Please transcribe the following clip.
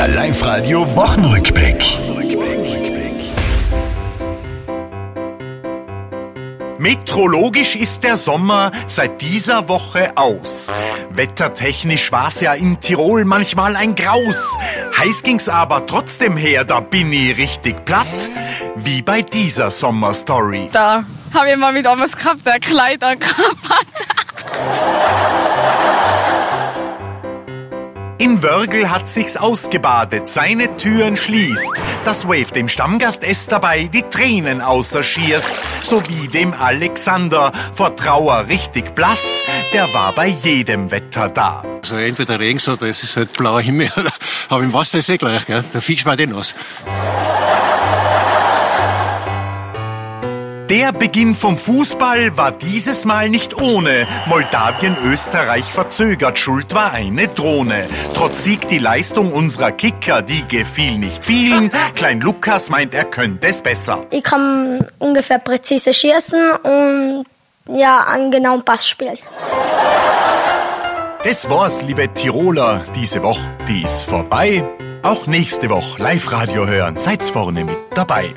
Der Live-Radio Wochenrückblick. Metrologisch ist der Sommer seit dieser Woche aus. Wettertechnisch war's ja in Tirol manchmal ein Graus. Heiß ging's aber trotzdem her, da bin ich richtig platt. Wie bei dieser Sommerstory. Da habe ich mal wieder was gehabt, der Kleid angehabt In Wörgl hat sich's ausgebadet, seine Türen schließt. Das Wave dem Stammgast es dabei die Tränen außerschierst. So wie dem Alexander, vor Trauer richtig blass, der war bei jedem Wetter da. Also entweder Regen oder es ist halt blauer Himmel. Aber im Wasser ist eh gleich, gell? fickst du mal den aus. Der Beginn vom Fußball war dieses Mal nicht ohne. Moldawien Österreich verzögert, schuld war eine Drohne. Trotz Sieg die Leistung unserer Kicker, die gefiel nicht vielen. Klein Lukas meint, er könnte es besser. Ich kann ungefähr präzise schießen und ja, einen genauen Pass spielen. Das war's, liebe Tiroler, diese Woche, die ist vorbei. Auch nächste Woche Live-Radio hören, seid's vorne mit dabei.